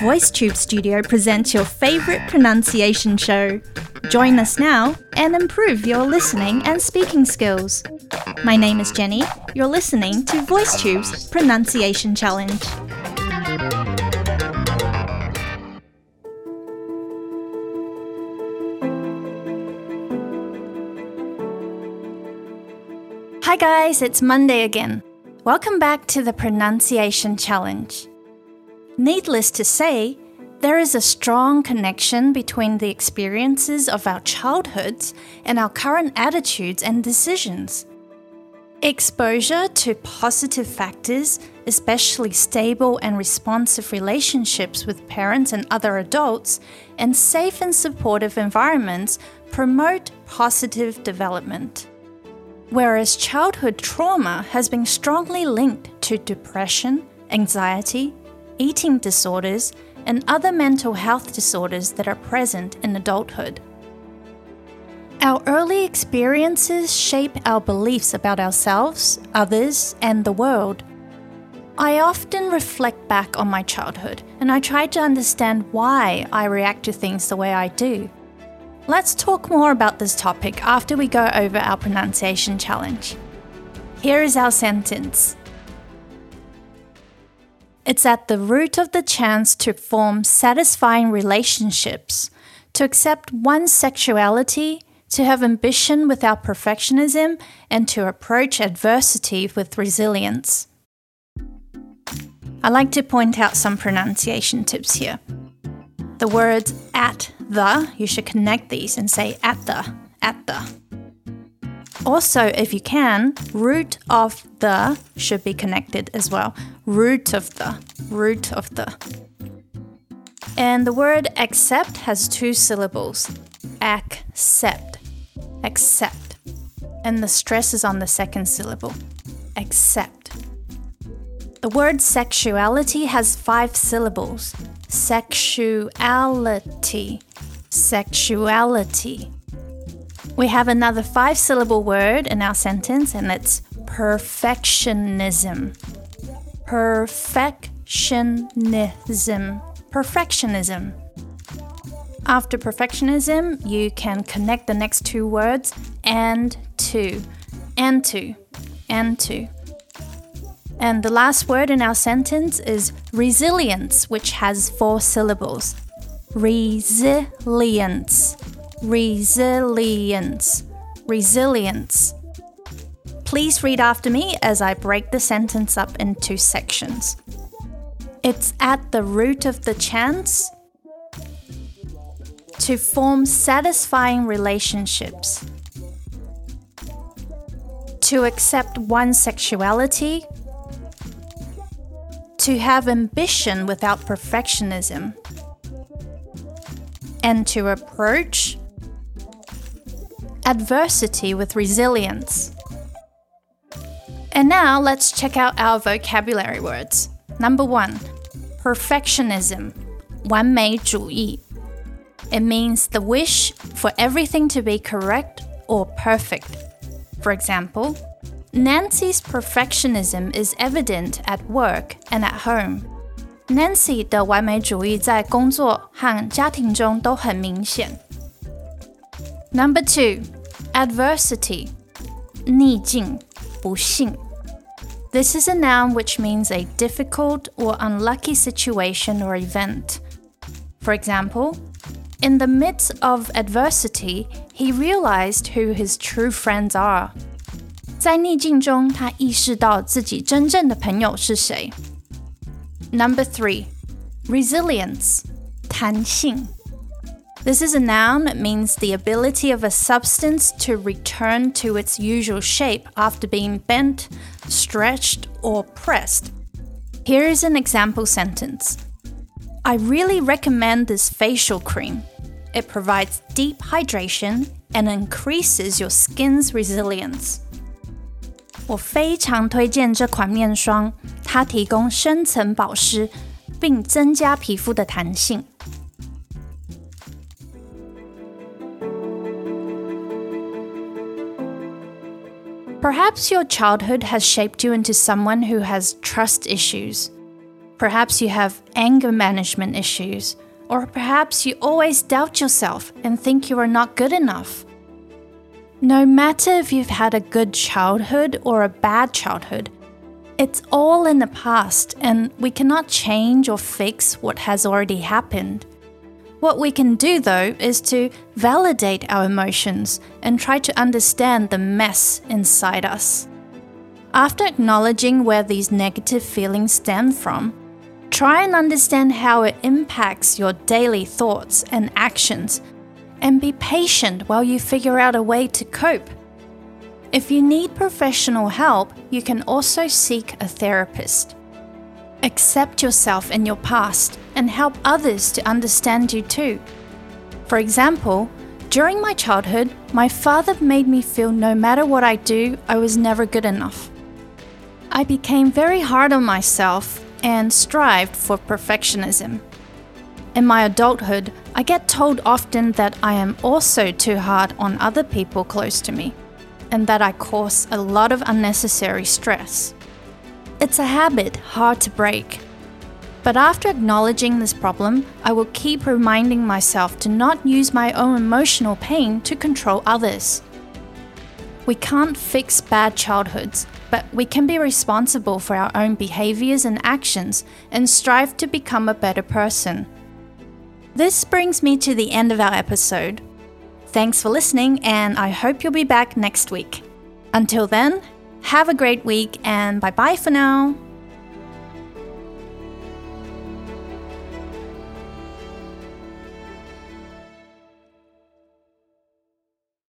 VoiceTube Studio presents your favorite pronunciation show. Join us now and improve your listening and speaking skills. My name is Jenny. You're listening to VoiceTube's Pronunciation Challenge. Hi guys, it's Monday again. Welcome back to the Pronunciation Challenge. Needless to say, there is a strong connection between the experiences of our childhoods and our current attitudes and decisions. Exposure to positive factors, especially stable and responsive relationships with parents and other adults, and safe and supportive environments promote positive development. Whereas childhood trauma has been strongly linked to depression, anxiety, eating disorders, and other mental health disorders that are present in adulthood. Our early experiences shape our beliefs about ourselves, others, and the world. I often reflect back on my childhood and I try to understand why I react to things the way I do. Let's talk more about this topic after we go over our pronunciation challenge. Here is our sentence it's at the root of the chance to form satisfying relationships, to accept one's sexuality, to have ambition without perfectionism, and to approach adversity with resilience. I like to point out some pronunciation tips here. The words at the, you should connect these and say at the, at the. Also, if you can, root of the should be connected as well. Root of the, root of the. And the word accept has two syllables. Accept, accept. And the stress is on the second syllable. Accept. The word sexuality has five syllables. Sexuality, sexuality. We have another five syllable word in our sentence, and it's perfectionism. Perfectionism. Perfectionism. After perfectionism, you can connect the next two words and to, and to, and to. And the last word in our sentence is resilience, which has four syllables. Resilience resilience, resilience. Please read after me as I break the sentence up into sections. It's at the root of the chance to form satisfying relationships, to accept one's sexuality, to have ambition without perfectionism, and to approach adversity with resilience. And now let's check out our vocabulary words. Number one, perfectionism, 完美主义. It means the wish for everything to be correct or perfect. For example, Nancy's perfectionism is evident at work and at home. Nancy 的完美主义在工作和家庭中都很明显。Number two, adversity. 逆境,不幸. This is a noun which means a difficult or unlucky situation or event. For example, in the midst of adversity, he realized who his true friends are. 在逆境中，他意识到自己真正的朋友是谁。 Number three, resilience, 弹性. This is a noun that means the ability of a substance to return to its usual shape after being bent, stretched, or pressed. Here is an example sentence I really recommend this facial cream. It provides deep hydration and increases your skin's resilience. 我非常推荐这款面霜，它提供深层保湿，并增加皮肤的弹性。Perhaps your childhood has shaped you into someone who has trust issues. Perhaps you have anger management issues, or perhaps you always doubt yourself and think you are not good enough. No matter if you've had a good childhood or a bad childhood, it's all in the past and we cannot change or fix what has already happened. What we can do, though, is to validate our emotions and try to understand the mess inside us. After acknowledging where these negative feelings stem from, try and understand how it impacts your daily thoughts and actions, and be patient while you figure out a way to cope. If you need professional help, you can also seek a therapist. Accept yourself and your past and help others to understand you too. For example, during my childhood, my father made me feel no matter what I do, I was never good enough. I became very hard on myself and strived for perfectionism. In my adulthood, I get told often that I am also too hard on other people close to me, and that I cause a lot of unnecessary stress. It's a habit hard to break. But after acknowledging this problem, I will keep reminding myself to not use my own emotional pain to control others. We can't fix bad childhoods, but we can be responsible for our own behaviors and actions and strive to become a better person. This brings me to the end of our episode. Thanks for listening, and I hope you'll be back next week. Until then, have a great week and bye bye for now.